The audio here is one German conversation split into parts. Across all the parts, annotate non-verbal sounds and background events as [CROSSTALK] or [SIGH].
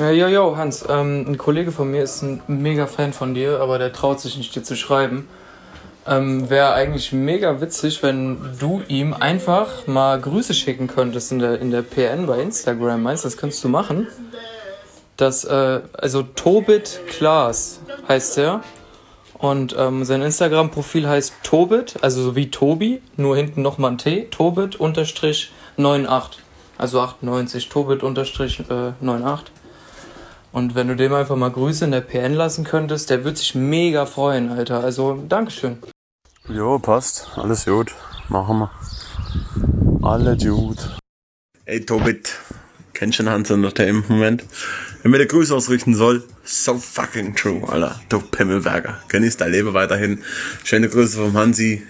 Ja, jo, jo, Hans, ähm, ein Kollege von mir ist ein mega Fan von dir, aber der traut sich nicht, dir zu schreiben. Ähm, Wäre eigentlich mega witzig, wenn du ihm einfach mal Grüße schicken könntest in der, in der PN bei Instagram. Meinst du, das könntest du machen? Das, äh, also Tobit Klaas heißt er. Und ähm, sein Instagram-Profil heißt Tobit, also so wie Tobi, nur hinten nochmal ein T, Tobit unterstrich 98. Also 98, Tobit unterstrich äh, 98. Und wenn du dem einfach mal Grüße in der PN lassen könntest, der wird sich mega freuen, Alter. Also, Dankeschön. Jo, passt. Alles gut. Machen wir. Alles gut. Ey, Tobit. Kennst du den Hans noch der im Moment? Wenn mir der Grüße ausrichten soll, so fucking true, Alter. Du Pimmelberger. Genieß dein Leben weiterhin. Schöne Grüße vom Hansi.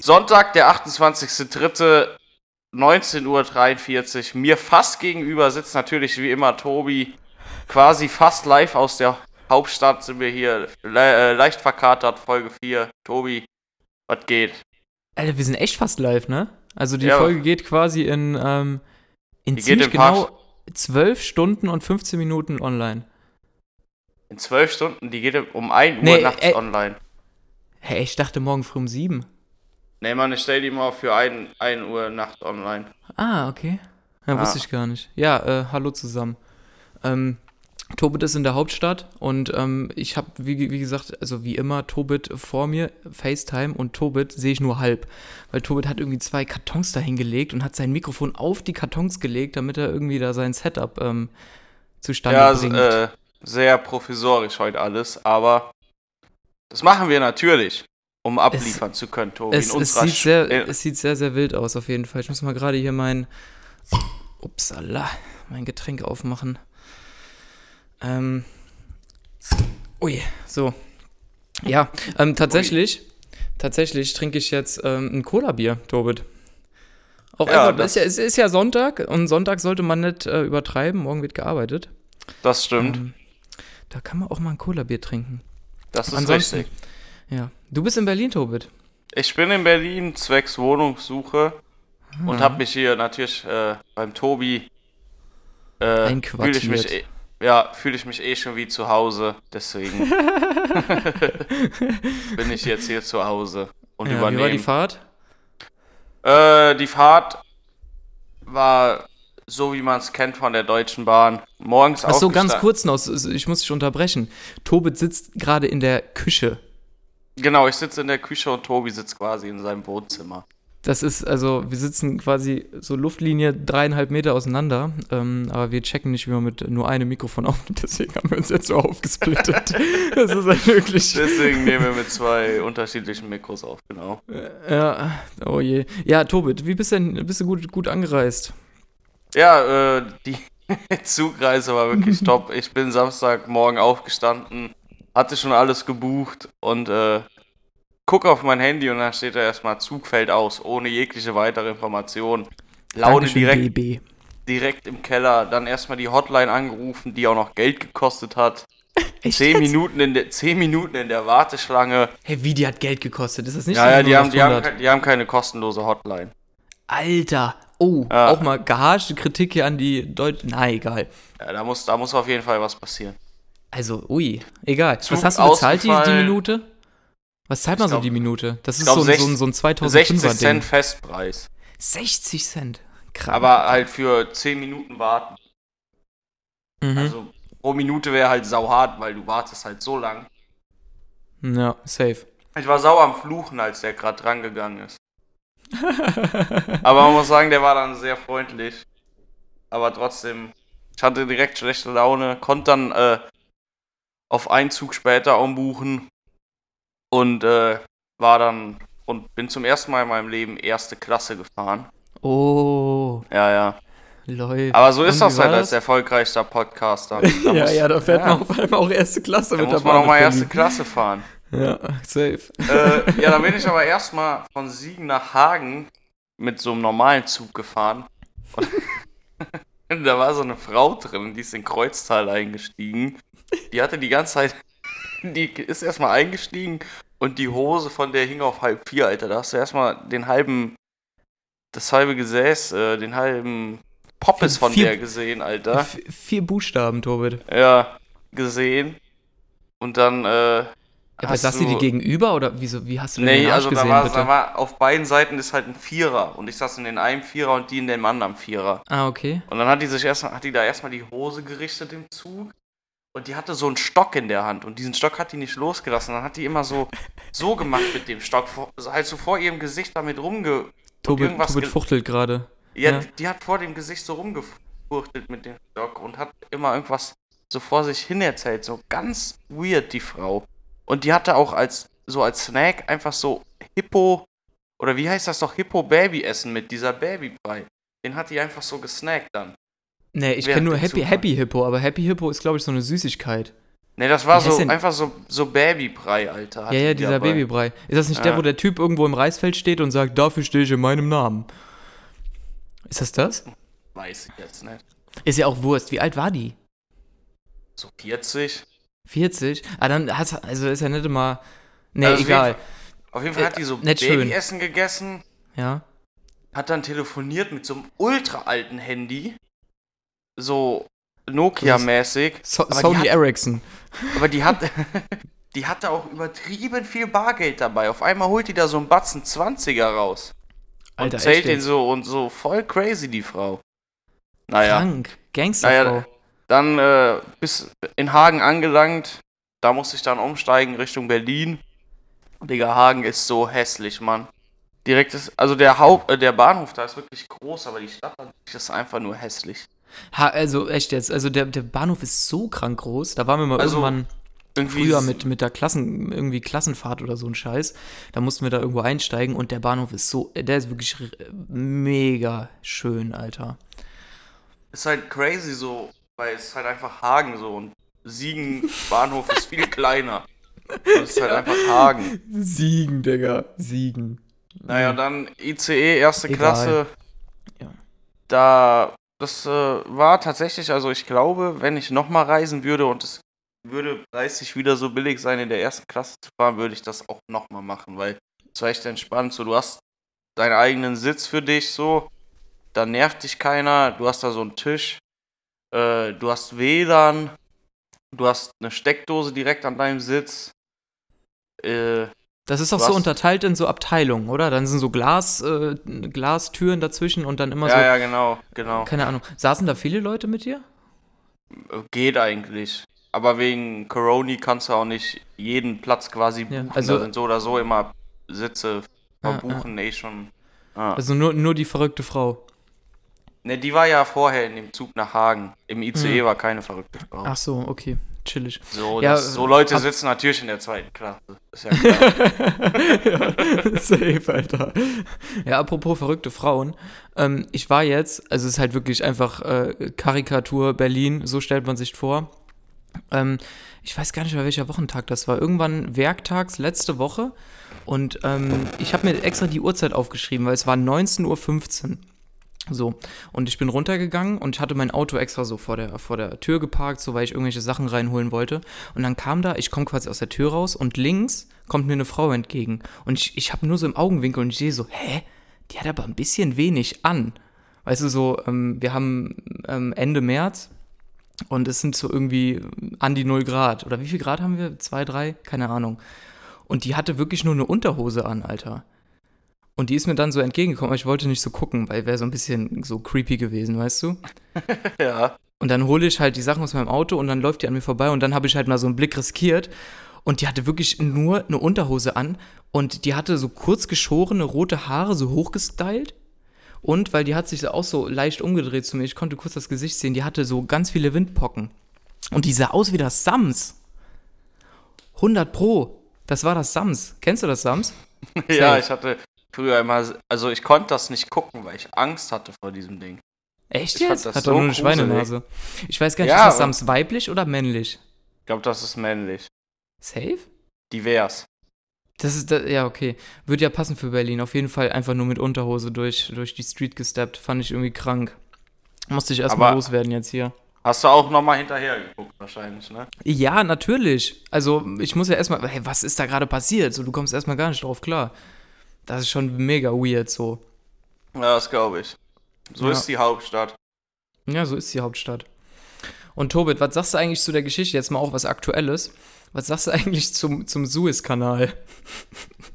Sonntag, der 28.03. 19.43 Uhr. Mir fast gegenüber sitzt natürlich wie immer Tobi. Quasi fast live aus der Hauptstadt sind wir hier. Le äh, leicht verkatert, Folge 4. Tobi, was geht? Alter, wir sind echt fast live, ne? Also die Ja. Folge geht quasi in, ähm, in Die ziemlich in genau 12 Stunden und 15 Minuten online. In 12 Stunden, die geht um 1 Uhr Nee, nachts ey. online. Hey, ich dachte morgen früh um 7. Nee, Mann, ich stell die mal für 1, 1 Uhr nachts online. Ah, okay. Ja, Ah. wusste ich gar nicht. Ja, äh, hallo zusammen. Ähm, Tobit ist in der Hauptstadt und ähm, ich habe, wie, wie gesagt, also wie immer, Tobit vor mir, FaceTime und Tobit sehe ich nur halb. Weil Tobit hat irgendwie zwei Kartons dahin gelegt und hat sein Mikrofon auf die Kartons gelegt, damit er irgendwie da sein Setup ähm, zustande Ja, bringt. äh, sehr provisorisch heute alles, aber das machen wir natürlich, um abliefern zu können, Tobi. Es, in es, sieht sehr, Sch- es sieht sehr, sehr wild aus, auf jeden Fall. Ich muss mal gerade hier mein. Upsala, mein Getränk aufmachen. Ähm. Ui, so. Ja, ähm, tatsächlich. Tatsächlich trinke ich jetzt ähm, ein Cola-Bier, Tobit. Auch Ja, einfach, es, ist ja, es ist ja Sonntag und Sonntag sollte man nicht äh, übertreiben. Morgen wird gearbeitet. das stimmt. Ähm, da kann man auch mal ein Cola-Bier trinken. das ist ansonsten- richtig. Ja. Du bist in Berlin, Tobit. Ich bin in Berlin zwecks Wohnungssuche und Mhm. habe mich hier natürlich äh, beim Tobi äh, fühle ich mich eh, ja fühle ich mich eh schon wie zu Hause. Deswegen [LAUGHS] bin ich jetzt hier zu Hause und Ja, wie war die übernehme. Fahrt? Äh, die Fahrt war so, wie man es kennt von der Deutschen Bahn. Morgens Ach so, ganz kurz noch, ich muss dich unterbrechen. Tobit sitzt gerade in der Küche. Genau, ich sitze in der Küche und Tobi sitzt quasi in seinem Wohnzimmer. Das ist, also, wir sitzen quasi so Luftlinie dreieinhalb Meter auseinander, ähm, aber wir checken nicht, wie man mit nur einem Mikrofon [LAUGHS] aufnimmt, deswegen haben wir uns jetzt so aufgesplittet. [LAUGHS] das ist halt wirklich. Deswegen nehmen wir mit zwei unterschiedlichen Mikros auf, genau. Ja, oh je. Ja, Tobit, wie bist denn, bist du gut, gut angereist? Ja, äh, die [LAUGHS] Zugreise war wirklich top. Ich bin Samstagmorgen aufgestanden, hatte schon alles gebucht und äh, gucke auf mein Handy und dann steht da erstmal Zug fällt aus, ohne jegliche weitere Information. Laune direkt, BB. direkt im Keller, dann erstmal die Hotline angerufen, die auch noch Geld gekostet hat. [LAUGHS] Echt Zehn jetzt? Minuten, in der, zehn Minuten in der Warteschlange. Hey, wie, die hat Geld gekostet? Ist das nicht Ja, so ja, die haben, die, haben, 0800? ke- die haben keine kostenlose Hotline. Alter. Oh, Ja. auch mal geharschte Kritik hier an die Deutschen. Na, egal. Ja, da muss, da muss auf jeden Fall was passieren. Also, ui, egal. Zug Was hast du bezahlt, die, die. Minute? Was zahlt man Ich so glaub- die Minute? Das ist glaub, so, ein- so, ein- so ein 2005er 60 Ding. Cent Festpreis. 60 Cent. Krass. Aber halt für 10 Minuten warten. mhm. Also pro Minute wäre halt sauhart, weil du wartest halt so lang. ja, safe. Ich war sauer am Fluchen, als der gerade drangegangen ist. [LAUGHS] Aber man muss sagen, der war dann sehr freundlich. Aber trotzdem, ich hatte direkt schlechte Laune, konnte dann äh, auf einen Zug später umbuchen und äh, war dann und bin zum ersten Mal in meinem Leben erste Klasse gefahren. Oh, Ja, ja. läuft. Aber so ist das halt als erfolgreichster Podcaster. [LAUGHS] Da ja, muss- ja, da fährt ja. man auf einmal auch erste Klasse Da mit muss der man Bahn auch mal erste. Klasse fahren. Ja, safe. äh, ja, dann bin ich aber erstmal von Siegen nach Hagen mit so einem normalen Zug gefahren. [LAUGHS] Und da war so eine Frau drin, die ist in Kreuztal eingestiegen. Die hatte die ganze Zeit, [LAUGHS] die ist erstmal eingestiegen und die Hose von der hing auf halb vier, Alter. Da hast du erstmal den halben, das halbe Gesäß, äh, den halben Poppes von Vier- der gesehen, Alter. Vier Buchstaben, Tobit. Ja, gesehen. Und dann, äh. Aber saß sie du- dir gegenüber oder wieso, wie hast du denn Nee, den Arsch also da gesehen, war, bitte? da war auf beiden Seiten ist halt ein Vierer. Und ich saß in den einen Vierer und die in dem anderen Vierer. ah, okay. Und dann hat die sich erstmal, hat die da erstmal die Hose gerichtet im Zug. Und die hatte so einen Stock in der Hand. Und diesen Stock hat die nicht losgelassen. Dann hat die immer so, so gemacht mit dem Stock. Vor, halt so vor ihrem Gesicht damit rumge. Tobit, irgendwas Tobit fuchtelt gerade. Ja, Ja. Die, die hat vor dem Gesicht so rumgefuchtelt mit dem Stock und hat immer irgendwas so vor sich hin erzählt. So ganz weird, die Frau. Und die hatte auch als, so als Snack einfach so Hippo, oder wie heißt das doch, Hippo-Baby-Essen mit dieser Babybrei. Den hat die einfach so gesnackt dann. Nee, ich kenne nur Happy, Happy Hippo, aber Happy Hippo ist, glaube ich, so eine Süßigkeit. Ne, das war Wie so einfach so, so Babybrei, Alter. Ja, ja, die dieser dabei. Babybrei. Ist das nicht der, Ja. wo der Typ irgendwo im Reisfeld steht und sagt, dafür stehe ich in meinem Namen? Ist das das? Weiß ich jetzt nicht. Ist ja auch Wurst. Wie alt war die? So 40. 40? Ah, dann hast also ist ja nicht immer. Nee, Also auf jeden egal. Auf jeden Fall Äh, hat die so schön. Babyessen gegessen. Ja. hat dann telefoniert mit so einem ultra alten Handy. So Nokia-mäßig. So Sony hat- Ericsson. Aber die hat. [LAUGHS] die hatte auch übertrieben viel Bargeld dabei. Auf einmal holt die da so einen Batzen 20er raus. Und Alter, zählt echt den so und so voll crazy, die Frau. Naja. Krank. Gangsterfrau. Naja, dann äh, bis in Hagen angelangt. Da musste ich dann umsteigen Richtung Berlin. Digga, Hagen ist so hässlich, Mann. Direkt ist, also der Haupt, äh, der Bahnhof da ist wirklich groß, aber die Stadt an sich ist einfach nur hässlich. Ha, also echt jetzt. Also der, der Bahnhof ist so krank groß. Da waren wir mal Also, irgendwann Irgendwie früher mit, mit der Klassen, irgendwie Klassenfahrt oder so ein Scheiß. Da mussten wir da irgendwo einsteigen und der Bahnhof ist so, der ist wirklich mega schön, Alter. ist halt crazy so, weil es ist halt einfach Hagen so und Siegen Bahnhof ist viel [LAUGHS] kleiner. Das ist halt einfach Hagen. Siegen, Digga. Siegen. Naja, dann ICE, erste Egal. Klasse. Ja. Da, das äh, war tatsächlich, also ich glaube, wenn ich nochmal reisen würde und es würde preislich wieder so billig sein, in der ersten Klasse zu fahren, würde ich das auch nochmal machen, weil es war echt entspannt. So, du hast deinen eigenen Sitz für dich, so, da nervt dich keiner, du hast da so einen Tisch, äh, du hast WLAN, du hast eine Steckdose direkt an deinem Sitz. Äh, Das ist auch Was? so unterteilt in so Abteilungen, oder? Dann sind so Glas, äh, Glastüren dazwischen und dann immer ja, so. ja, genau, genau. Keine Ahnung. Saßen da viele Leute mit dir? Geht eigentlich. Aber wegen Corona kannst du auch nicht jeden Platz quasi Ja, buchen. also- da sind so oder so immer Sitze Ja, verbuchen, eh schon. Ah. Also nur, nur die verrückte Frau. Ne, die war ja vorher in dem Zug nach Hagen. Im ICE war keine verrückte Frau. Ach so, okay. Chillig. So, Ja, das, so Leute hab- sitzen natürlich in der zweiten Klasse. Ist ja [LAUGHS] klar. ja, safe, Alter. Ja, apropos verrückte Frauen. Ähm, ich war jetzt, also es ist halt wirklich einfach äh, Karikatur Berlin, so stellt man sich vor. Ähm, ich weiß gar nicht mehr, welcher Wochentag das war. Irgendwann werktags, letzte Woche. Und ähm, ich habe mir extra die Uhrzeit aufgeschrieben, weil es war 19.15 Uhr. So, und ich bin runtergegangen und ich hatte mein Auto extra so vor der, vor der Tür geparkt, so weil ich irgendwelche Sachen reinholen wollte. Und dann kam da, ich komme quasi aus der Tür raus und links kommt mir eine Frau entgegen. Und ich, ich habe nur so im Augenwinkel und ich sehe so, hä? Die hat aber ein bisschen wenig an. Weißt du, so, ähm, wir haben ähm, Ende März und es sind so irgendwie an die 0 Grad. Oder wie viel Grad haben wir? Zwei, drei? Keine Ahnung. Und die hatte wirklich nur eine Unterhose an, Alter. Und die ist mir dann so entgegengekommen, aber ich wollte nicht so gucken, weil wäre so ein bisschen so creepy gewesen, weißt du? [LAUGHS] ja. Und dann hole ich halt die Sachen aus meinem Auto und dann läuft die an mir vorbei und dann habe ich halt mal so einen Blick riskiert und die hatte wirklich nur eine Unterhose an und die hatte so kurz geschorene rote Haare, so hochgestylt. Und weil die hat sich auch so leicht umgedreht zu mir, ich konnte kurz das Gesicht sehen, die hatte so ganz viele Windpocken. Und die sah aus wie das Sams. 100 Pro. Das war das Sams. Kennst du das Sams? [LAUGHS] ja, ich hatte früher immer, also ich konnte das nicht gucken, weil ich Angst hatte vor diesem Ding. Echt Ich jetzt? das Hat so doch nur eine gruselig. Schweinenase. Ich weiß gar nicht, Ja, ist das Sams weiblich oder männlich? Ich glaube, das ist männlich. Safe? Divers. Das ist, da, ja, okay. Würde ja passen für Berlin. Auf jeden Fall einfach nur mit Unterhose durch, durch die Street gesteppt. Fand ich irgendwie krank. Musste ich erstmal loswerden jetzt hier. Hast du auch nochmal hinterher geguckt, wahrscheinlich, ne? Ja, natürlich. Also, ich muss ja erstmal, hey, was ist da gerade passiert? So, du kommst erstmal gar nicht drauf klar. Das ist schon mega weird so. Ja, das glaube ich. So Ja. ist die Hauptstadt. Ja, so ist die Hauptstadt. Und Tobit, was sagst du eigentlich zu der Geschichte? Jetzt mal auch was Aktuelles. Was sagst du [LAUGHS] eigentlich zum, zum Suezkanal?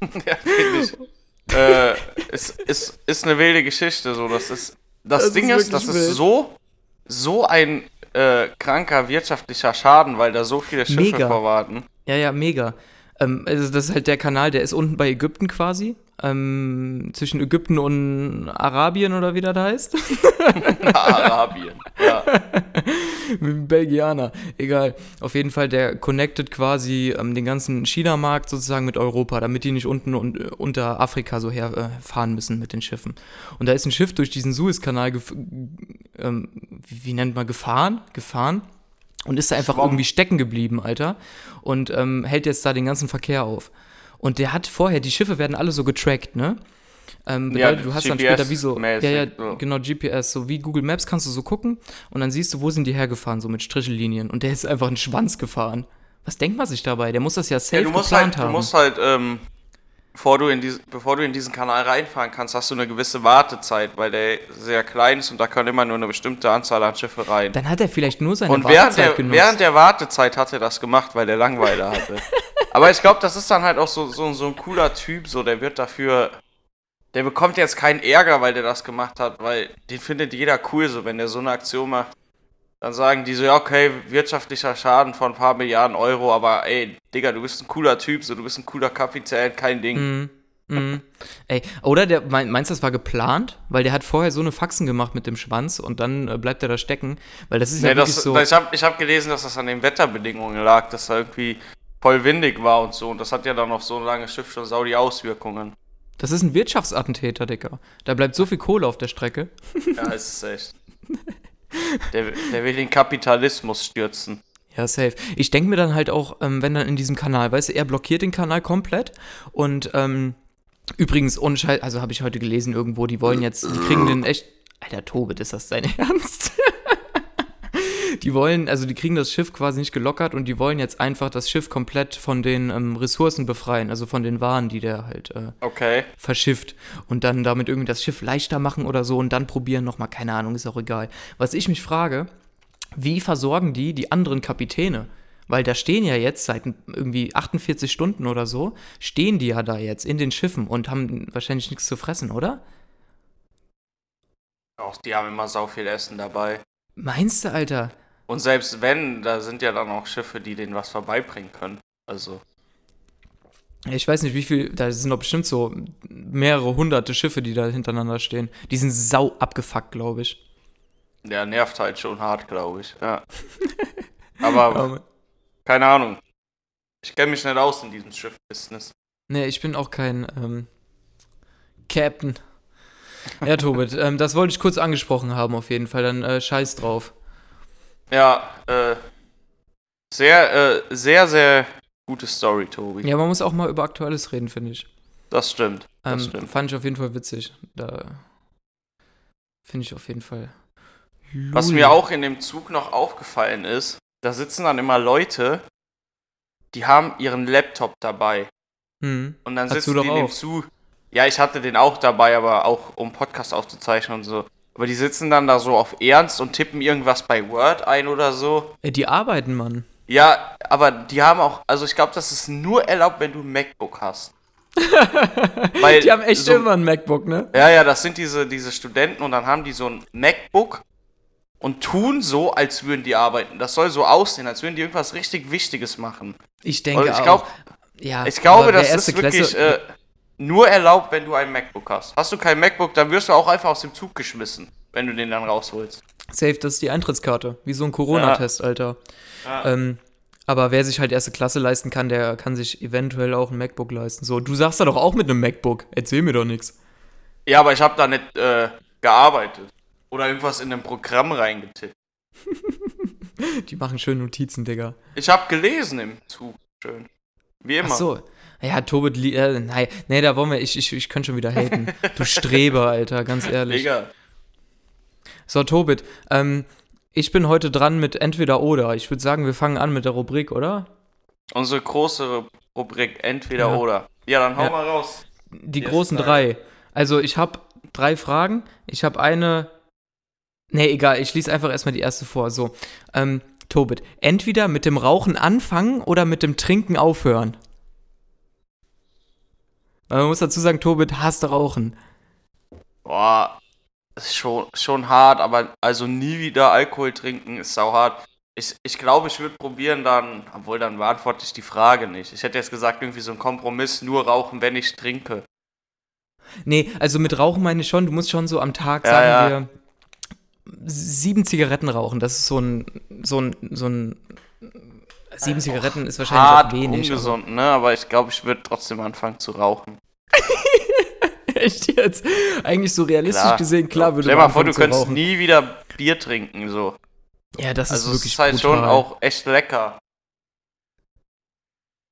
[LAUGHS] ja, finde ich. äh, es ist, ist eine wilde Geschichte, so. Das ist. Das, Das Ding ist ist, das ist so, so ein äh, kranker wirtschaftlicher Schaden, weil da so viele Schiffe Mega. verwarten. Ja, ja, mega. Ähm, also das ist halt der Kanal, der ist unten bei Ägypten quasi. Ähm, zwischen Ägypten und Arabien oder wie das heißt. [LAUGHS] Arabien. Ja. [LAUGHS] Mit dem Belgianer. Egal. Auf jeden Fall, der connectet quasi ähm, den ganzen China-Markt sozusagen mit Europa, damit die nicht unten und, äh, unter Afrika so herfahren äh, fahren müssen mit den Schiffen. Und da ist ein Schiff durch diesen Suezkanal, ähm, wie nennt man, gefahren? Gefahren. Und ist da einfach irgendwie stecken geblieben, Alter. Und ähm, hält jetzt da den ganzen Verkehr auf. Und der hat vorher, die Schiffe werden alle so getrackt, ne? Ähm, Ja, bedeutet, du hast dann später wie so, ja, ja, so. genau, GPS, so wie Google Maps kannst du so gucken und dann siehst du, wo sind die hergefahren, so mit Strichellinien. Und der ist einfach einen Schwanz gefahren. Was denkt man sich dabei? Der muss das ja safe Ja, du musst geplant halt, du haben. musst halt, ähm, bevor du, in dies, bevor du in diesen Kanal reinfahren kannst, hast du eine gewisse Wartezeit, weil der sehr klein ist und da kann immer nur eine bestimmte Anzahl an Schiffe rein. dann hat er vielleicht nur seine Und während Wartezeit der, genutzt. während der Wartezeit hat er das gemacht, weil der Langweiler hatte. [LAUGHS] Aber ich glaube, das ist dann halt auch so, so, so ein cooler Typ, so der wird dafür. Der bekommt jetzt keinen Ärger, weil der das gemacht hat, weil den findet jeder cool, so wenn der so eine Aktion macht. Dann sagen die so, ja, okay, wirtschaftlicher Schaden von ein paar Milliarden Euro, aber ey, Digga, du bist ein cooler Typ, so du bist ein cooler Kapitän, kein Ding. Mhm. Mhm. Ey, oder der mein, meinst du, das war geplant? Weil der hat vorher so eine Faxen gemacht mit dem Schwanz und dann äh, bleibt er da stecken. Weil das ist ja Nee, wirklich das, so. ich habe ich hab gelesen, dass das an den Wetterbedingungen lag, dass da irgendwie voll windig war und so. Und das hat ja dann auf so ein langes Schiff schon sau die Auswirkungen. Das ist ein Wirtschaftsattentäter, Dicker. Da bleibt so viel Kohle auf der Strecke. Ja, ist es echt. [LAUGHS] Der, der will den Kapitalismus stürzen. Ja, safe. Ich denke mir dann halt auch, ähm, wenn dann in diesem Kanal, weißt du, er blockiert den Kanal komplett und ähm, übrigens, ohne Scheiß, also habe ich heute gelesen irgendwo, die wollen jetzt, die kriegen den echt, Alter, Tobit, ist das dein [LAUGHS] Ernst? Die wollen, also die kriegen das Schiff quasi nicht gelockert und die wollen jetzt einfach das Schiff komplett von den ähm, Ressourcen befreien, also von den Waren, die der halt äh, Okay. verschifft und dann damit irgendwie das Schiff leichter machen oder so und dann probieren nochmal, keine Ahnung, ist auch egal. Was ich mich frage, wie versorgen die die anderen Kapitäne? Weil da stehen ja jetzt seit irgendwie 48 Stunden oder so, stehen die ja da jetzt in den Schiffen und haben wahrscheinlich nichts zu fressen, oder? Auch die haben immer sau viel Essen dabei. Meinst du, Alter? Und selbst wenn, da sind ja dann auch Schiffe, die denen was vorbeibringen können. Also. Ich weiß nicht, wie viel, da sind doch bestimmt so mehrere hunderte Schiffe, die da hintereinander stehen. Die sind sau abgefuckt, glaube ich. Der nervt halt schon hart, glaube ich. [LAUGHS] Ja. Aber keine Ahnung. Ich kenne mich nicht aus in diesem Schiff-Business. nee, ich bin auch kein ähm, Captain. Ja, Tobit, [LAUGHS] ähm, das wollte ich kurz angesprochen haben auf jeden Fall, dann äh, scheiß drauf. Ja, äh. Sehr, äh, sehr, sehr gute Story, Tobi. Ja, man muss auch mal über Aktuelles reden, finde ich. Das stimmt. Das Ähm, stimmt. fand ich auf jeden Fall witzig. Da finde ich auf jeden Fall. Was Lul. mir auch in dem Zug noch aufgefallen ist, da sitzen dann immer Leute, die haben ihren Laptop dabei. Hm. Und dann Hast sitzen du die in dem. Zug. Ja, ich hatte den auch dabei, aber auch um Podcast aufzuzeichnen und so. Aber die sitzen dann da so auf Ernst und tippen irgendwas bei Word ein oder so. Ey, die arbeiten, Mann. Ja, aber die haben auch, also ich glaube, das ist nur erlaubt, wenn du ein MacBook hast. [LAUGHS] Weil Die haben echt so, immer ein MacBook, ne? Ja, ja, das sind diese, diese Studenten und dann haben die so ein MacBook und tun so, als würden die arbeiten. Das soll so aussehen, als würden die irgendwas richtig Wichtiges machen. Ich denke Und ich auch. glaub- ja, Ich glaube, das ist wirklich Klasse- äh, nur erlaubt, wenn du ein MacBook hast. Hast du kein MacBook, dann wirst du auch einfach aus dem Zug geschmissen, wenn du den dann rausholst. Safe, das ist die Eintrittskarte. Wie so ein Corona-Test, Alter. Ähm, aber wer sich halt erste Klasse leisten kann, der kann sich eventuell auch ein MacBook leisten. So, du sagst da doch auch mit einem MacBook. Erzähl mir doch nichts. Ja, aber ich habe da nicht äh, gearbeitet. Oder irgendwas in ein Programm reingetippt. [LAUGHS] Die machen schön Notizen, Digga. Ich habe gelesen im Zug. Schön. Wie immer. Ach so. Ja, Tobit, äh, nein, nee, da wollen wir, ich, ich, ich könnte schon wieder haten. [LAUGHS] Du Streber, Alter, ganz ehrlich. Digga. So, Tobit, ähm, ich bin heute dran mit entweder oder. Ich würde sagen, wir fangen an mit der Rubrik, oder? Unsere große Rubrik Entweder Ja. oder. Ja, dann hau Ja. mal raus. Die Yes, großen drei. Also, ich habe drei Fragen. Ich habe eine Nee, egal, ich lese einfach erstmal die erste vor. So, ähm, Tobit, entweder mit dem Rauchen anfangen oder mit dem Trinken aufhören. Man muss dazu sagen, Tobit hasst Rauchen. Boah, ist schon, schon hart, aber also nie wieder Alkohol trinken ist sau hart. Ich, ich glaube, ich würde probieren dann, obwohl dann beantworte ich die Frage nicht. Ich hätte jetzt gesagt, irgendwie so ein Kompromiss, nur rauchen, wenn ich trinke. Nee, also mit Rauchen meine ich schon, du musst schon so am Tag, Ja, sagen ja. wir, sieben Zigaretten rauchen. Das ist so ein, so ein, so ein, sieben Zigaretten ist wahrscheinlich Hart, auch wenig. aber- ungesund, ne? Aber ich glaube, ich würde trotzdem anfangen zu rauchen. [LAUGHS] Echt jetzt? Eigentlich so realistisch gesehen, klar würde Stell man mal vor, du könntest rauchen. nie wieder Bier trinken, so. Ja, das also ist wirklich ist halt brutal. schon auch echt lecker.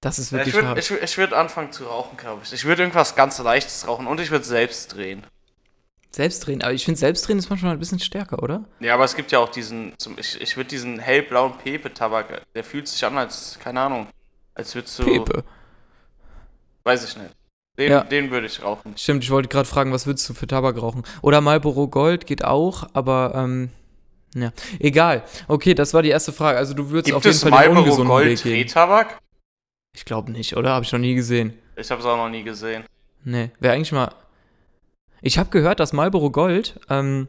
Das ist wirklich ich würde ich, ich würd anfangen zu rauchen, glaube ich. Ich würde irgendwas ganz Leichtes rauchen und ich würde selbst drehen. Selbstdrehen, aber ich finde Selbstdrehen ist manchmal ein bisschen stärker, oder? Ja, aber es gibt ja auch diesen, ich, ich würde diesen hellblauen Pepe-Tabak, der fühlt sich an als, keine Ahnung, als würdest du, Pepe. weiß ich nicht. Den, Ja. den würde ich rauchen. Stimmt, ich wollte gerade fragen, was würdest du für Tabak rauchen? Oder Marlboro Gold geht auch, aber ähm, ja, egal. Okay, das war die erste Frage. Also du würdest Gibt auf jeden Fall den Marlboro ungesunden Gold Weg gehen. Drehtabak? Ich glaube nicht, oder? Habe ich noch nie gesehen. Ich habe es auch noch nie gesehen. Nee, wäre eigentlich mal. Ich habe gehört, dass Marlboro Gold ähm,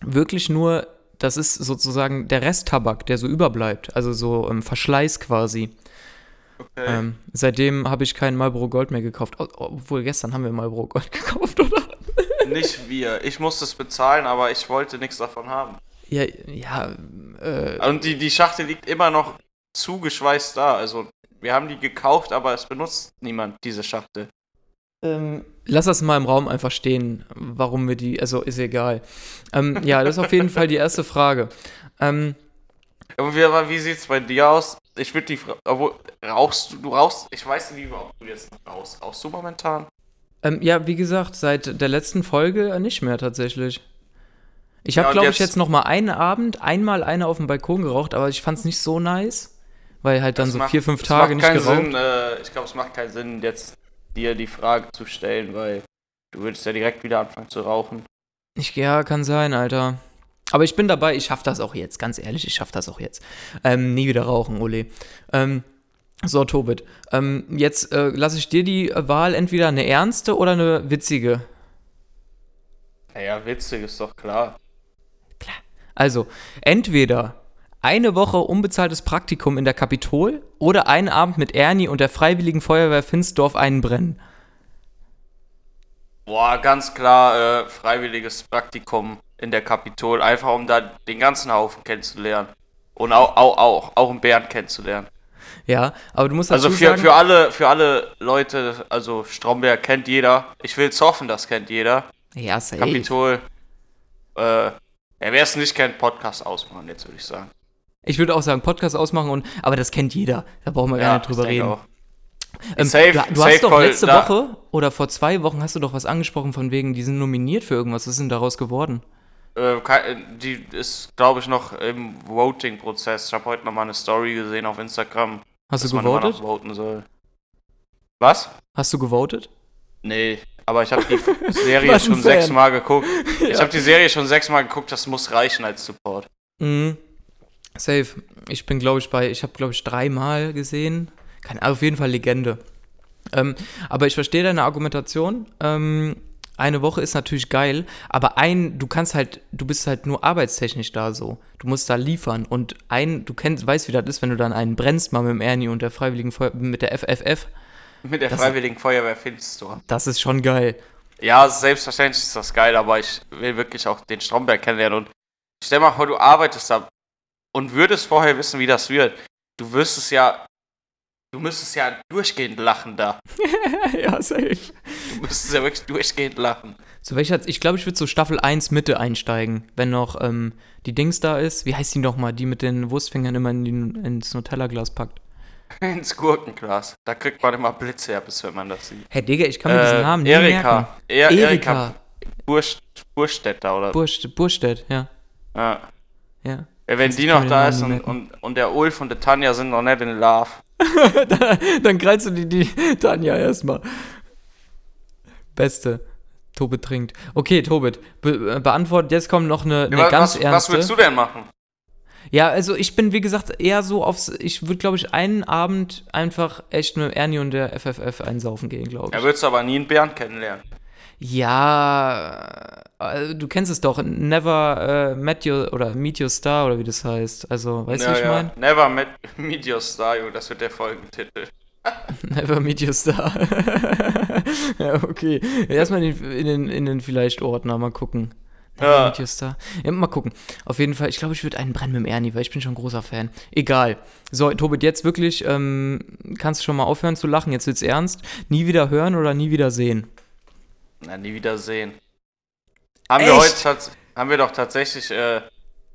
wirklich nur, das ist sozusagen der Resttabak, der so überbleibt. Also so ähm, Verschleiß quasi. Okay. Ähm, seitdem habe ich keinen Marlboro Gold mehr gekauft. Obwohl, gestern haben wir Marlboro Gold [LAUGHS] gekauft, oder? Nicht wir. Ich musste es bezahlen, aber ich wollte nichts davon haben. Ja, ja, äh, Und die, die Schachtel liegt immer noch zugeschweißt da. Also, wir haben die gekauft, aber es benutzt niemand, diese Schachtel. Ähm, lass das mal im Raum einfach stehen, warum wir die, also ist egal. Ähm, ja, das ist auf jeden Fall die erste Frage. Ähm, aber wie sieht's bei dir aus? Ich würde die Frage, obwohl, rauchst du, du rauchst, ich weiß nicht, ob du jetzt rauchst. Rauchst du momentan? ähm, ja, wie gesagt, seit der letzten Folge nicht mehr tatsächlich. Ich Ja, habe, und glaube ich, jetzt- noch mal einen Abend, einmal eine auf dem Balkon geraucht, aber ich fand es nicht so nice, weil halt dann so macht- vier, fünf es Tage nicht geraucht. Sinn, äh, ich glaube, es macht keinen Sinn, jetzt dir die Frage zu stellen, weil du würdest ja direkt wieder anfangen zu rauchen. Ich, ja, kann sein, Alter. Aber ich bin dabei, ich schaff das auch jetzt, ganz ehrlich, ich schaff das auch jetzt. Ähm, nie wieder rauchen, Ole. Ähm, so, Tobit. Ähm, jetzt äh, lasse ich dir die Wahl entweder eine ernste oder eine witzige. Naja, witzig ist doch klar. Also, entweder eine Woche unbezahltes Praktikum in der Kapitol oder einen Abend mit Ernie und der Freiwilligen Feuerwehr Finsdorf einbrennen. Boah, ganz klar, äh, freiwilliges Praktikum in der Kapitol, einfach um da den ganzen Haufen kennenzulernen. Und auch, auch, auch, auch einen Bären kennenzulernen. Ja, aber du musst dazu Also für, sagen, für, alle, für alle Leute, also Stromberg kennt jeder. Ich will es hoffen, das kennt jeder. ja, safe. Kapitol. Äh, ja, wer es nicht kennt, Podcast ausmachen, jetzt würde ich sagen. Ich würde auch sagen, Podcast ausmachen und, aber das kennt jeder. Da brauchen wir gar nicht drüber ich reden. auch. Ähm, Safe- du, du safe hast doch letzte da- Woche oder vor zwei Wochen hast du doch was angesprochen von wegen, die sind nominiert für irgendwas. Was ist denn daraus geworden? Äh, die ist, glaube ich, noch im Voting-Prozess. Ich habe heute noch mal eine Story gesehen auf Instagram, Hast du gewotet? voten soll. Was? Hast du gewotet? Nee, aber ich habe [LAUGHS] die Serie schon sechsmal geguckt. Ich Ja. habe die Serie schon sechsmal geguckt, das muss reichen als Support. Mhm. Safe. Ich bin, glaube ich, bei, ich habe, glaube ich, dreimal gesehen. Keine, auf jeden Fall Legende. Ähm, aber ich verstehe deine Argumentation. Ähm, eine Woche ist natürlich geil, aber ein, du kannst halt, du bist halt nur arbeitstechnisch da so. Du musst da liefern und ein, du kennst, weißt, wie das ist, wenn du dann einen brennst, mal mit dem Ernie und der Freiwilligen Feuer, mit der FFF. Mit der Das- Freiwilligen Feuerwehr Findstorm. Das ist schon geil. Ja, selbstverständlich ist das geil, aber ich will wirklich auch den Stromberg kennenlernen. Und stell mal vor, du arbeitest da und würdest vorher wissen, wie das wird. Du wirst es ja. Du müsstest ja durchgehend lachen da. [LAUGHS] ja, safe. Du müsstest ja wirklich durchgehend lachen. Zu welcher, ich glaube, ich würde so Staffel 1 Mitte einsteigen, wenn noch ähm, die Dings da ist. Wie heißt die nochmal? Die mit den Wurstfingern immer in die, ins Nutella-Glas packt. [LAUGHS] Ins Gurkenglas. Da kriegt man immer Blitzherpes, wenn man das sieht. Hey Digga, ich kann mir diesen Äh, Namen nie merken. Erika. Er, Erika Erika. Burst, Burstetter oder. Burst, Burstedt, ja. ja. ja. Ja, Wenn die noch da ist und, und, und der Ulf und der Tanja sind noch nicht in Love. [LAUGHS] Dann kreuzt du die, die Tanja erstmal. Beste. Tobit trinkt. Okay, Tobit, be äh, beantwortet. Jetzt kommt noch eine, eine Ja, ganz was, ernste. was willst du denn machen? Ja, also ich bin, wie gesagt, eher so aufs. Ich würde, glaube ich, einen Abend einfach echt mit Ernie und der FFF einsaufen gehen, glaube Ja, ich. würdest du aber nie einen Bären kennenlernen. Ja, äh, du kennst es doch. Never äh, met your oder meet your star oder wie das heißt. Also, weißt du, ja, was ich ja. meine? Never met, [LAUGHS] meet your star, das wird der Folgentitel. [LAUGHS] Never meet your star. [LAUGHS] ja, okay. Erstmal in den, in den, in den vielleicht Ordner mal gucken. Never Ja. meet your star. Ja, mal gucken. Auf jeden Fall, ich glaube, ich würde einen brennen mit dem Ernie, weil ich bin schon ein großer Fan. Egal. So, Tobit, jetzt wirklich, ähm, kannst du schon mal aufhören zu lachen, jetzt wird's ernst. Nie wieder hören oder nie wieder sehen. Na, nie wieder sehen. Haben wir, Echt? heute, tats- haben wir doch tatsächlich äh,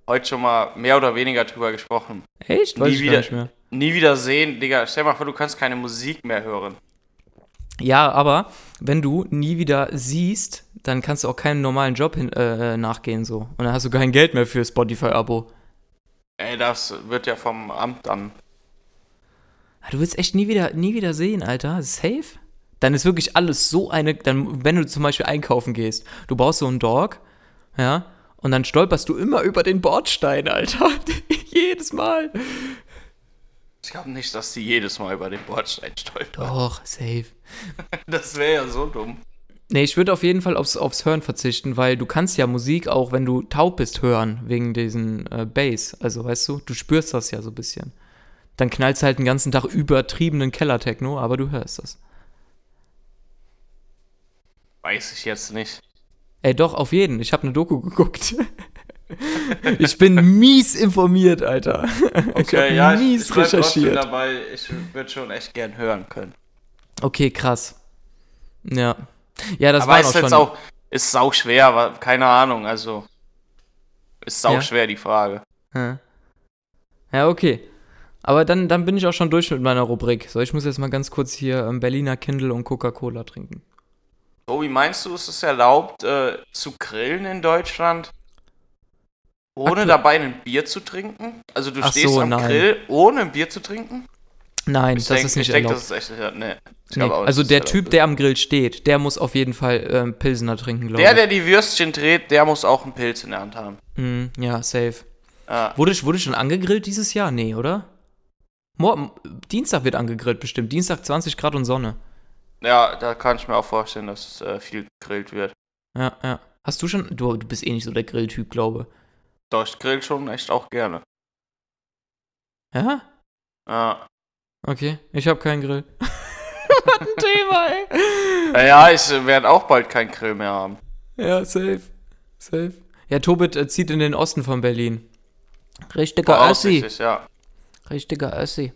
heute schon mal mehr oder weniger drüber gesprochen. Echt? Weiß Nie wieder. nicht mehr. Nie wieder sehen, Digga. Stell mal vor, du kannst keine Musik mehr hören. Ja, aber wenn du nie wieder siehst, dann kannst du auch keinem normalen Job hin, äh, nachgehen so. Und dann hast du kein Geld mehr für Spotify-Abo. Ey, das wird ja vom Amt dann. Ah, Du willst echt nie wieder, nie wieder sehen, Alter. Safe? Dann ist wirklich alles so eine. Dann, wenn du zum Beispiel einkaufen gehst, du brauchst so einen Dog, ja, und dann stolperst du immer über den Bordstein, Alter. [LAUGHS] Jedes Mal. Ich glaube nicht, dass die jedes Mal über den Bordstein stolpern. Doch, safe. [LAUGHS] Das wäre ja so dumm. Nee, ich würde auf jeden Fall aufs, aufs Hören verzichten, weil du kannst ja Musik auch, wenn du taub bist, hören, wegen diesen äh, Bass. Also, weißt du, du spürst das ja so ein bisschen. Dann knallst du halt den ganzen Tag übertriebenen Keller-Techno, aber du hörst das. Weiß ich jetzt nicht. Ey, doch, auf jeden. Ich habe eine Doku [LAUGHS] geguckt. ich bin mies informiert, Alter. ich Okay, ja, ich, ich mies bleib trotzdem recherchiert. dabei. Ich würde schon echt gern hören können. Okay, krass. Ja. Ja, das war ist auch jetzt auch, ist sau schwer, aber keine Ahnung, also. Ist sau Ja. schwer, die Frage. Ja. ja, okay. Aber dann, dann bin ich auch schon durch mit meiner Rubrik. So, ich muss jetzt mal ganz kurz hier ähm, Berliner Kindle und Coca-Cola trinken. Tobi, meinst du, ist es erlaubt, äh, zu grillen in Deutschland? Ohne Aktu- dabei ein Bier zu trinken? Also du Ach stehst so, am nein. Grill, ohne ein Bier zu trinken? Nein, Ich das denk- ist nicht ich denk, erlaubt. das ist echt, nee. Nee. auch Also der Typ, der am Grill steht, der muss auf jeden Fall ähm, Pilsener trinken, glaube Der, ich. der die Würstchen dreht, der muss auch einen Pilz in der Hand haben. Mm, ja, safe. Ja. Wurde, wurde schon angegrillt dieses Jahr? Nee, oder? Morgen, Dienstag wird angegrillt bestimmt. Dienstag 20 Grad und Sonne. Ja, da kann ich mir auch vorstellen, dass äh, viel gegrillt wird. Ja, ja. Hast du schon. Du, du bist eh nicht so der Grilltyp, glaube Doch, ich grill schon echt auch gerne. Ja? Ja. Okay. Ich habe keinen Grill. [LAUGHS] [LAUGHS] Ein Thema, ey. Naja, ich äh, werde auch bald keinen Grill mehr haben. Ja, safe. Safe. Ja, Tobit äh, zieht in den Osten von Berlin. Richtiger Assi. Voraussichtlich, ja. Richtiger Assi.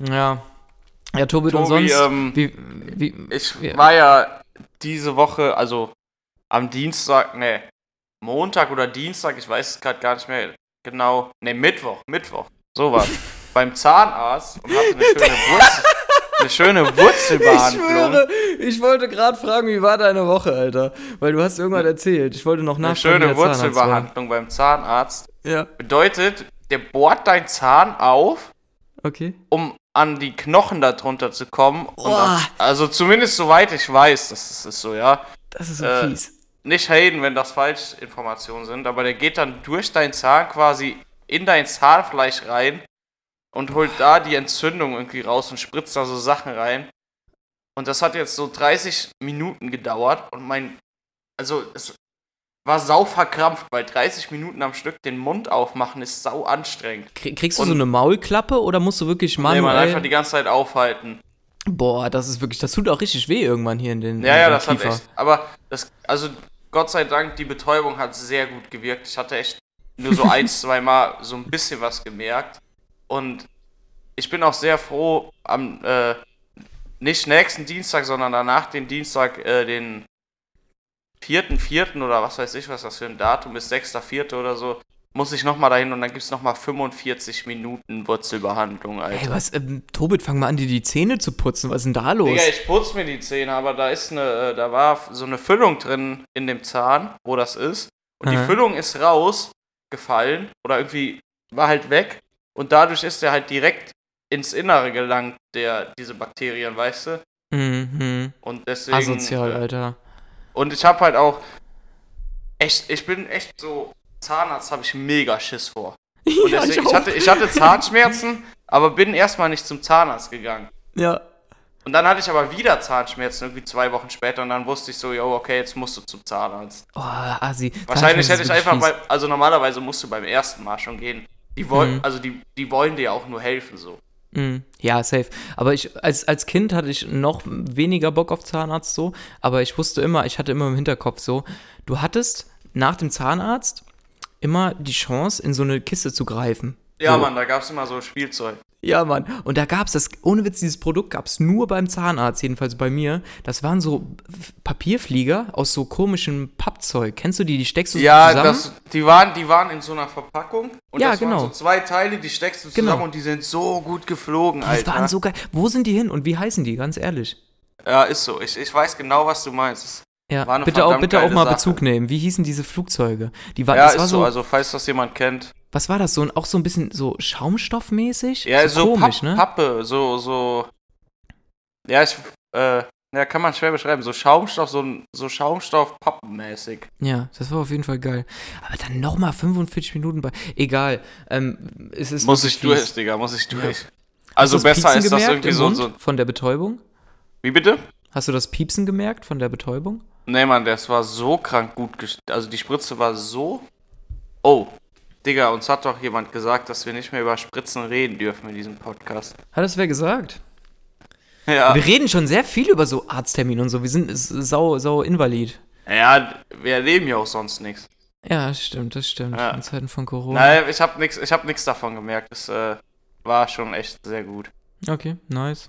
Ja. Ja, Tobit und Tobi, sonst. ähm, wie, wie, Ich Ja. war ja diese Woche, also am Dienstag, ne, Montag oder Dienstag, ich weiß es gerade gar nicht mehr genau, ne, Mittwoch, Mittwoch, so war [LAUGHS] beim Zahnarzt und hatte eine schöne [LAUGHS] Wurzel, eine schöne Ich Wurzelbehandlung. schwöre, ich wollte gerade fragen, wie war deine Woche, Alter? Weil du hast irgendwann erzählt. Ich wollte noch Eine nachschauen, wie schöne. Wurzelbehandlung beim Zahnarzt Ja, bedeutet, der bohrt dein Zahn auf, okay. um an die Knochen darunter zu kommen. Boah. dann, also zumindest soweit ich weiß, das ist, ist so, ja. Das ist so Äh, fies. nicht haten, wenn das Falschinformationen sind, aber der geht dann durch dein Zahn quasi in dein Zahnfleisch rein und holt da die Entzündung irgendwie raus und spritzt da so Sachen rein. Und das hat jetzt so 30 Minuten gedauert und mein, also es war sau verkrampft, weil 30 Minuten am Stück den Mund aufmachen ist sau anstrengend. Krie- Kriegst du und- so eine Maulklappe oder musst du wirklich Nee, man einfach die ganze Zeit aufhalten. Boah, das ist wirklich... Das tut auch richtig weh irgendwann hier in den Ja, in ja, das hat Kiefer. echt. Aber das, also Gott sei Dank, die Betäubung hat sehr gut gewirkt. Ich hatte echt nur so ein, [LAUGHS] zwei Mal so ein bisschen was gemerkt. Und ich bin auch sehr froh, am äh, nicht nächsten Dienstag, sondern danach den Dienstag, äh, den vierten, vierten oder was weiß ich, was das für ein Datum ist, sechster, vierte oder so, muss ich nochmal dahin und dann gibt es nochmal 45 Minuten Wurzelbehandlung, Alter. Ey, was, ähm, Tobit, fang mal an, dir die Zähne zu putzen. Was ist denn da los? Digga, ich putze mir die Zähne, aber da ist eine, äh, da war so eine Füllung drin in dem Zahn, wo das ist. Und die Aha. Füllung ist rausgefallen oder irgendwie war halt weg. Und dadurch ist er halt direkt ins Innere gelangt, der, diese Bakterien, weißt du? Mhm. Und deswegen. Asozial, äh, Alter. Und ich habe halt auch echt, ich bin echt so, Zahnarzt habe ich mega Schiss vor. [LAUGHS] Und Ja, deswegen, ich ich, hatte, ich hatte Zahnschmerzen, aber bin erstmal nicht zum Zahnarzt gegangen. Ja. Und dann hatte ich aber wieder Zahnschmerzen, irgendwie zwei Wochen später, und dann wusste ich so, yo, okay, jetzt musst du zum Zahnarzt. Oh, Asi. Wahrscheinlich hätte ich einfach bei, also normalerweise musst du beim ersten Mal schon gehen. Die wollen, Mhm. also die, die wollen dir auch nur helfen, so. Mm, Ja, safe. Aber ich, als, als Kind hatte ich noch weniger Bock auf Zahnarzt so, aber ich wusste immer, ich hatte immer im Hinterkopf so, du hattest nach dem Zahnarzt immer die Chance, in so eine Kiste zu greifen. Ja, so. Mann, da gab's immer so Spielzeug. Ja, Mann. Und da gab's das, ohne Witz, dieses Produkt gab's nur beim Zahnarzt, jedenfalls bei mir. Das waren so Papierflieger aus so komischem Pappzeug. Kennst du die? Die steckst du so Ja, zusammen? das, die, waren, die waren in so einer Verpackung. Und Ja, das genau. waren so zwei Teile, die steckst du Genau. zusammen und die sind so gut geflogen, das Alter. waren so geil. Wo sind die hin und wie heißen die? Ganz ehrlich. ja, ist so. Ich, ich weiß genau, was du meinst. Ja, bitte auch, bitte auch mal Sache. Bezug nehmen. Wie hießen diese Flugzeuge? Die war, Ja, das ist war so. so, Also, falls das jemand kennt. Was war das? So, auch so ein bisschen so Schaumstoffmäßig? Ja, so, komisch, Papp, ne? Pappe, so, so. Ja, ich, äh, ja, kann man schwer beschreiben. So Schaumstoff, so, so Schaumstoff-Pappenmäßig. Ja, das war auf jeden Fall geil. Aber dann nochmal 45 Minuten bei. Egal. Ähm, es ist Muss ich durch, fies. Digga, muss ich durch. Hast Also besser ist das irgendwie so, so. Von der Betäubung? Wie bitte? Hast du das Piepsen gemerkt von der Betäubung? Nee, Mann, das war so krank gut. Also die Spritze war so. Oh, Digga, uns hat doch jemand gesagt, dass wir nicht mehr über Spritzen reden dürfen in diesem Podcast. Hat das wer gesagt? Ja, Wir reden schon sehr viel über so Arzttermine und so. Wir sind sau, sau invalid. ja wir erleben ja auch sonst nichts. Ja, das stimmt, das stimmt. Ja. In Zeiten von Corona. Nein, ich hab nix, ich hab davon gemerkt. Das äh, war schon echt sehr gut. Okay, nice.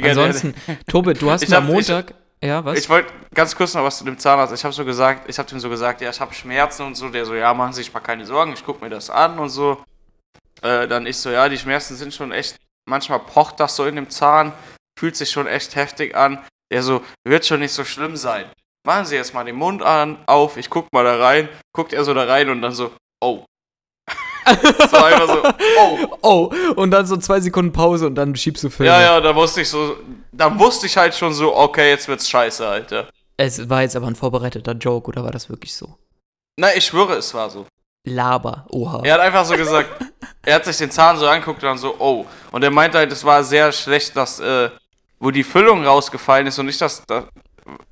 Ansonsten, [LAUGHS] Tobit, du hast Ich am Montag. Ja, was? Ich wollte ganz kurz noch was zu dem Zahnarzt. Ich habe so gesagt, ich habe dem so gesagt, ja, ich habe Schmerzen und so. Der so, ja, machen Sie sich mal keine Sorgen, ich gucke mir das an und so. Äh, dann ich so, ja, die Schmerzen sind schon echt, manchmal pocht das so in dem Zahn, fühlt sich schon echt heftig an. Der so, wird schon nicht so schlimm sein. Machen Sie jetzt mal den Mund an, auf, ich guck mal da rein. Guckt er so da rein und dann so, oh. [LAUGHS] so einfach so, oh. oh, und dann so zwei Sekunden Pause und dann schiebst du Filme. Ja, ja, da wusste ich so, da wusste ich halt schon so, okay, jetzt wird's scheiße, Alter. Es war jetzt aber ein vorbereiteter Joke, oder war das wirklich so? Na, ich schwöre, es war so. Laber, oha. Er hat einfach so gesagt, [LAUGHS] er hat sich den Zahn so angeguckt und dann so, oh. Und er meinte halt, es war sehr schlecht, dass, äh, wo die Füllung rausgefallen ist und ich das, da,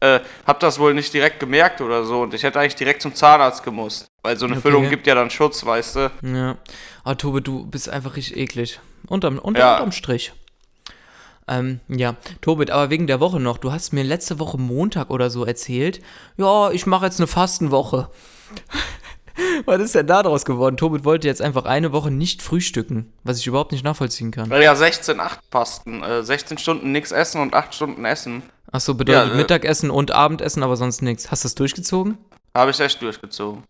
äh, hab das wohl nicht direkt gemerkt oder so. Und ich hätte eigentlich direkt zum Zahnarzt gemusst. Weil so eine Okay. Füllung gibt ja dann Schutz, weißt du. Ja. Aber Tobe, du bist einfach richtig eklig. Unterm, unter, Ja. unterm Strich. Ähm, ja, Tobit, aber wegen der Woche noch. Du hast mir letzte Woche Montag oder so erzählt, ja, ich mache jetzt eine Fastenwoche. [LAUGHS] Was ist denn da draus geworden? Tobit wollte jetzt einfach eine Woche nicht frühstücken, was ich überhaupt nicht nachvollziehen kann. Weil ja 16-8 Pasten. Äh, 16 Stunden nichts essen und 8 Stunden essen. Achso, bedeutet Ja, äh, Mittagessen und Abendessen, aber sonst nichts. Hast du das durchgezogen? Habe ich echt durchgezogen.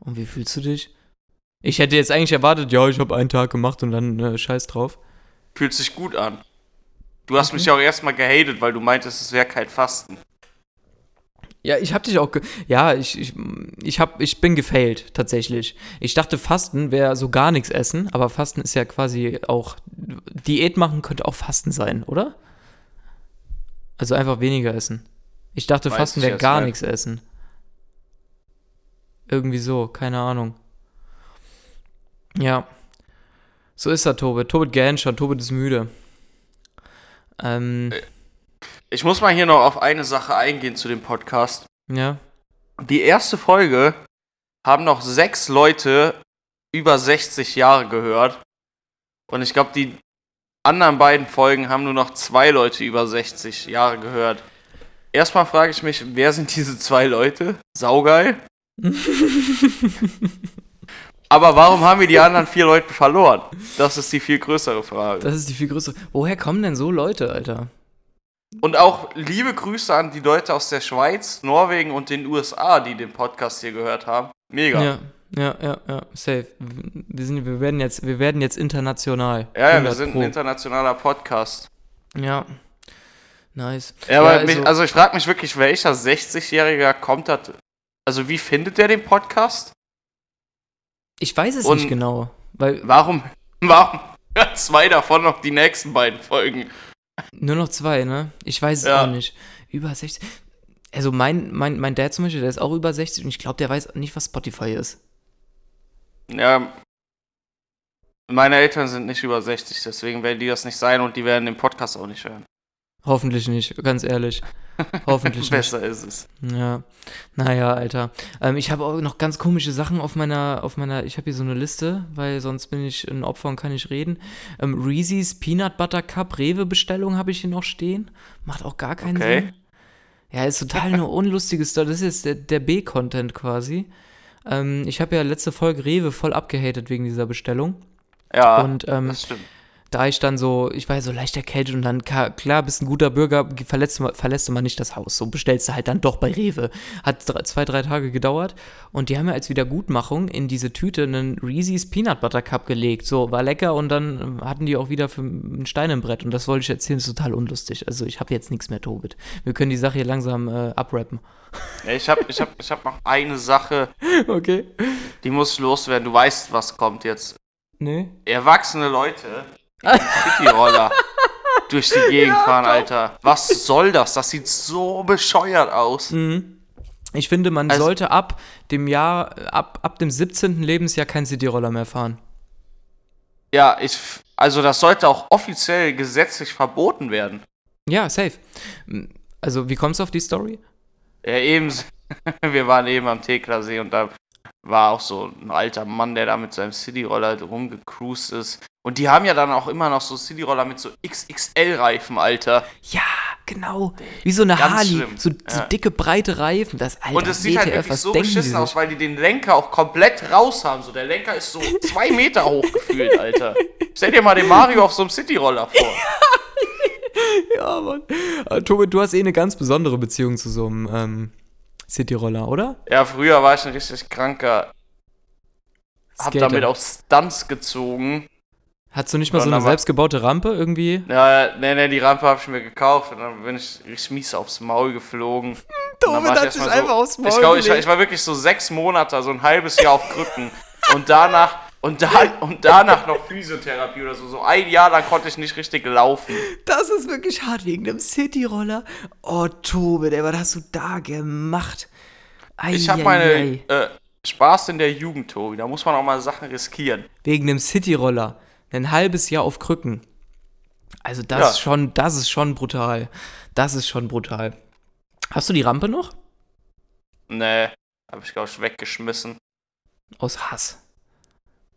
Und wie fühlst du dich? Ich hätte jetzt eigentlich erwartet, ja, ich habe einen Tag gemacht und dann äh, scheiß drauf. Fühlt sich gut an. Du hast mich ja auch erstmal gehatet, weil du meintest, es wäre kein Fasten. Ja, ich hab dich auch. Ge ja, ich, ich, ich, hab, ich bin gefailt, tatsächlich. Ich dachte, Fasten wäre so gar nichts essen, aber Fasten ist ja quasi auch. Diät machen könnte auch Fasten sein, oder? Also einfach weniger essen. Ich dachte, Weiß Fasten wäre gar nicht. nichts essen. Irgendwie so, keine Ahnung. Ja. So ist er, Tobit. Tobit gähnt schon, Tobit ist müde. Ähm, Ich muss mal hier noch auf eine Sache eingehen zu dem Podcast. ja. Die erste Folge haben noch sechs Leute über 60 Jahre gehört. Und ich glaube, die anderen beiden Folgen haben nur noch zwei Leute über 60 Jahre gehört. Erstmal frage ich mich, wer sind diese zwei Leute? Saugeil. [LAUGHS] Aber warum haben wir die anderen vier Leute verloren? Das ist die viel größere Frage. Das ist die viel größere. Woher kommen denn so Leute, Alter? Und auch liebe Grüße an die Leute aus der Schweiz, Norwegen und den USA, die den Podcast hier gehört haben. Mega. Ja, ja, ja, ja, safe. Wir, sind, wir, werden, jetzt, wir werden jetzt international. Ja, ja, wir 100 sind Pro. ein internationaler Podcast. Ja. Nice. Ja, aber Ja, mich, also- also ich frage mich wirklich, welcher 60-Jähriger kommt da. Also wie findet der den Podcast? Ich weiß es und- nicht genau. Weil Warum, [LAUGHS] warum hört zwei davon noch die nächsten beiden Folgen? nur noch zwei, ne? Ich weiß es Ja. auch nicht. Über 60. Also mein, mein, mein Dad zum Beispiel, der ist auch über 60 und ich glaube, der weiß nicht, was Spotify ist. Ja. Meine Eltern sind nicht über 60, deswegen werden die das nicht sein und die werden den Podcast auch nicht hören. Hoffentlich nicht, ganz ehrlich. Hoffentlich [LAUGHS] nicht. Besser ist es. Ja, naja, Alter. Ähm, ich habe auch noch ganz komische Sachen auf meiner, auf meiner, ich habe hier so eine Liste, weil sonst bin ich ein Opfer und kann nicht reden. Ähm, Reese's Peanut Butter Cup Rewe-Bestellung habe ich hier noch stehen. Macht auch gar keinen Okay. Sinn. Ja, ist total [LAUGHS] eine unlustige Story. Das ist der, der B-Content quasi. Ähm, ich habe ja letzte Folge Rewe voll abgehatet wegen dieser Bestellung. Ja, Und ähm, das stimmt. Da ich dann so, ich war ja so leicht erkältet und dann, klar, bist ein guter Bürger, verlässt, du- verlässt mal nicht das Haus. So bestellst du halt dann doch bei Rewe. Hat drei, zwei, drei Tage gedauert und die haben ja als Wiedergutmachung in diese Tüte einen Reese's Peanut Butter Cup gelegt. So, war lecker und dann ähm, hatten die auch wieder für einen Stein im Brett und das wollte ich erzählen, ist total unlustig. Also ich habe jetzt nichts mehr, Tobit. Wir können die Sache hier langsam äh, abrappen. Ich habe ich hab, ich hab noch eine Sache, [LAUGHS] Okay. die muss loswerden. Du weißt, was kommt jetzt. Nee. Erwachsene Leute, Cityroller [LAUGHS] durch die Gegend fahren, Alter. Was soll das? Das sieht so bescheuert aus. Mhm. Ich finde, man Also- sollte ab dem Jahr, ab, ab dem 17. Lebensjahr kein Cityroller mehr fahren. Ja, ich, also das sollte auch offiziell gesetzlich verboten werden. Ja, safe. Also, wie kommst du auf die Story? Ja, eben, [LAUGHS] wir waren eben am Teklarsee und da war auch so ein alter Mann, der da mit seinem Cityroller rumgecruised ist. Und die haben ja dann auch immer noch so Cityroller mit so XXL-Reifen, Alter. Ja, genau. Wie so eine Ganz Harley. So, so Ja. dicke, breite Reifen. Das Alter, Und es sieht halt wirklich so beschissen aus, weil die den Lenker auch komplett raus haben. So, der Lenker ist so [LAUGHS] zwei Meter hoch gefühlt, Alter. Stell dir mal den Mario auf so einem Cityroller vor. [LAUGHS] Ja, Mann. Äh, Tobi, du hast eh eine ganz besondere Beziehung zu so einem ähm, Cityroller, oder? Ja, früher war ich ein richtig kranker. Hab Skater. damit auch Stunts gezogen. Hast du nicht mal Ja, so eine selbstgebaute Rampe irgendwie? Ja, nee, nee, die Rampe habe ich mir gekauft und dann bin ich richtig mies aufs Maul geflogen. [LAUGHS] Und ich hat sich mal einfach aufs Maul ich, glaub, ich, ich war wirklich so sechs Monate, so ein halbes Jahr auf Krücken. Und danach, und, da, und danach noch Physiotherapie oder so. So ein Jahr lang konnte ich nicht richtig laufen. Das ist wirklich hart wegen dem Cityroller. Oh, Tobi, ey, was hast du da gemacht? Ei, Ich habe ei, meine ei. äh, Spaß in der Jugend, Tobi. Da muss man auch mal Sachen riskieren. Wegen dem Cityroller. Ein halbes Jahr auf Krücken. Also das Ja. ist schon, das ist schon brutal. Das ist schon brutal. Hast du die Rampe noch? Nee, habe ich, glaube ich, weggeschmissen. Aus Hass.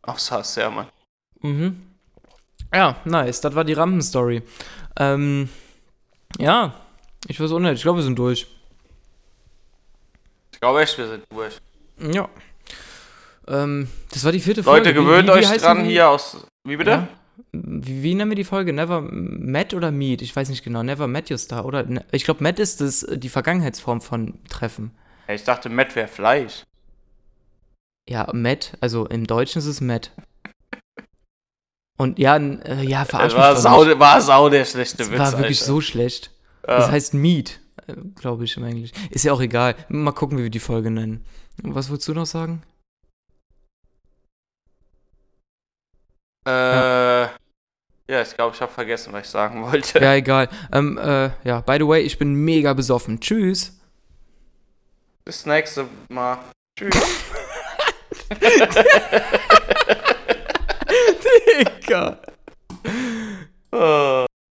Aus Hass, ja, Mann. Mhm. Ja, nice. Das war die Rampenstory. Ähm, ja, ich weiß auch nicht. Ich glaube, wir sind durch. Ich glaube echt, wir sind durch. Ja. Ähm, das war die vierte Leute, Folge. Wie- gewöhnt wie- wie euch heißen dran die? hier aus. Wie bitte? Ja. Wie, wie nennen wir die Folge? Never Met oder Meet? Ich weiß nicht genau. Never Met Your Star, oder? Ne- Ich glaube, Met ist das, die Vergangenheitsform von Treffen. Ich dachte, Matt wäre Fleisch. Ja, Met, also im Deutschen ist es Met. Und ja, äh, ja, Das verarsch war mich sau, nicht. war sau der schlechte Das Witz, war wirklich Alter. so schlecht. Ja. Das heißt Meet, glaube ich im Englisch. Ist ja auch egal. Mal gucken, wie wir die Folge nennen. Was würdest du noch sagen? Äh, ja, ich glaube, ich habe vergessen, was ich sagen wollte. Ja, egal. Ähm, äh, ja, by the way, ich bin mega besoffen. Tschüss. Bis nächste Mal. Tschüss. [LAUGHS] Digga. Äh.